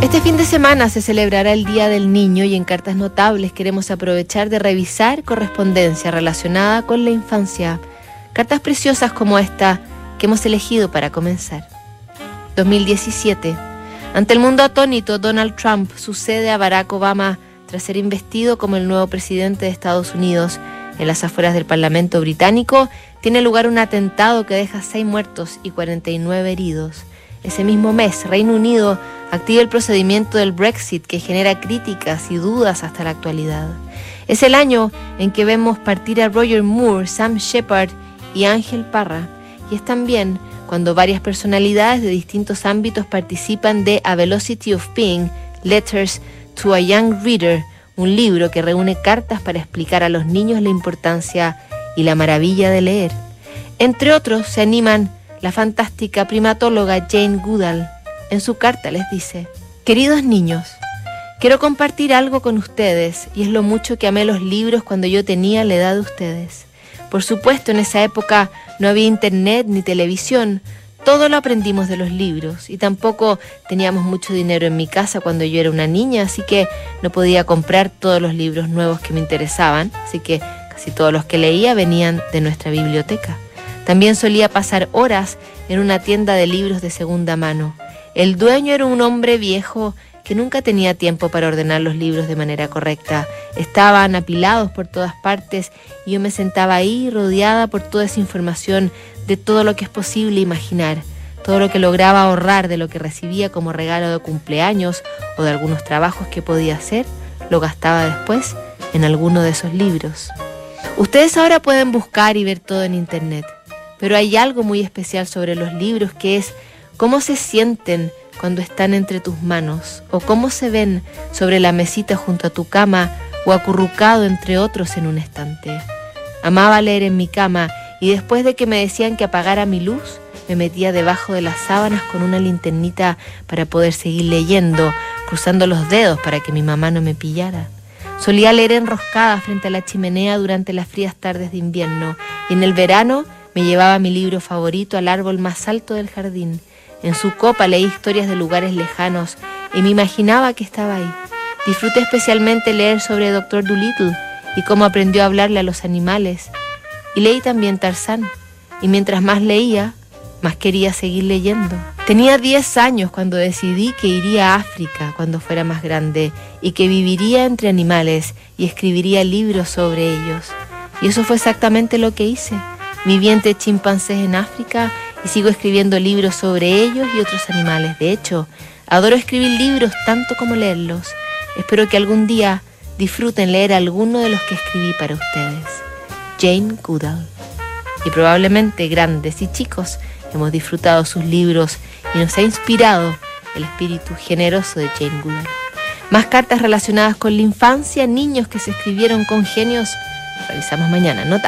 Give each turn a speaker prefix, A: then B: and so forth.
A: Este fin de semana se celebrará el Día del Niño y en Cartas Notables queremos aprovechar de revisar correspondencia relacionada con la infancia. Cartas preciosas como esta que hemos elegido para comenzar. 2017. Ante el mundo atónito, Donald Trump sucede a Barack Obama tras ser investido como el nuevo presidente de Estados Unidos. En las afueras del Parlamento británico tiene lugar un atentado que deja seis muertos y 49 heridos. Ese mismo mes, Reino Unido activa el procedimiento del Brexit que genera críticas y dudas hasta la actualidad. Es el año en que vemos partir a Roger Moore, Sam Shepard y Ángel Parra. Y es también cuando varias personalidades de distintos ámbitos participan de A Velocity of Being, Letters to a Young Reader, un libro que reúne cartas para explicar a los niños la importancia y la maravilla de leer. Entre otros se animan la fantástica primatóloga Jane Goodall. En su carta les dice, Queridos niños, quiero compartir algo con ustedes y es lo mucho que amé los libros cuando yo tenía la edad de ustedes. Por supuesto, en esa época no había internet ni televisión, todo lo aprendimos de los libros y tampoco teníamos mucho dinero en mi casa cuando yo era una niña, así que no podía comprar todos los libros nuevos que me interesaban, así que casi todos los que leía venían de nuestra biblioteca. También solía pasar horas en una tienda de libros de segunda mano. El dueño era un hombre viejo que nunca tenía tiempo para ordenar los libros de manera correcta. Estaban apilados por todas partes y yo me sentaba ahí rodeada por toda esa información de todo lo que es posible imaginar, todo lo que lograba ahorrar de lo que recibía como regalo de cumpleaños o de algunos trabajos que podía hacer, lo gastaba después en alguno de esos libros. Ustedes ahora pueden buscar y ver todo en internet. Pero hay algo muy especial sobre los libros que es cómo se sienten cuando están entre tus manos o cómo se ven sobre la mesita junto a tu cama o acurrucado entre otros en un estante. Amaba leer en mi cama y después de que me decían que apagara mi luz, me metía debajo de las sábanas con una linternita para poder seguir leyendo, cruzando los dedos para que mi mamá no me pillara. Solía leer enroscada frente a la chimenea durante las frías tardes de invierno y en el verano me llevaba mi libro favorito al árbol más alto del jardín. En su copa leí historias de lugares lejanos y me imaginaba que estaba ahí. Disfruté especialmente leer sobre Dr. Dolittle y cómo aprendió a hablarle a los animales. Y leí también Tarzán. Y mientras más leía, más quería seguir leyendo. Tenía 10 años cuando decidí que iría a África cuando fuera más grande y que viviría entre animales y escribiría libros sobre ellos. Y eso fue exactamente lo que hice. Viví entre chimpancés en África y sigo escribiendo libros sobre ellos y otros animales. De hecho, adoro escribir libros tanto como leerlos. Espero que algún día disfruten leer alguno de los que escribí para ustedes. Jane Goodall. Y probablemente grandes y chicos hemos disfrutado sus libros y nos ha inspirado el espíritu generoso de Jane Goodall. Más cartas relacionadas con la infancia, niños que se escribieron con genios, revisamos mañana, notable.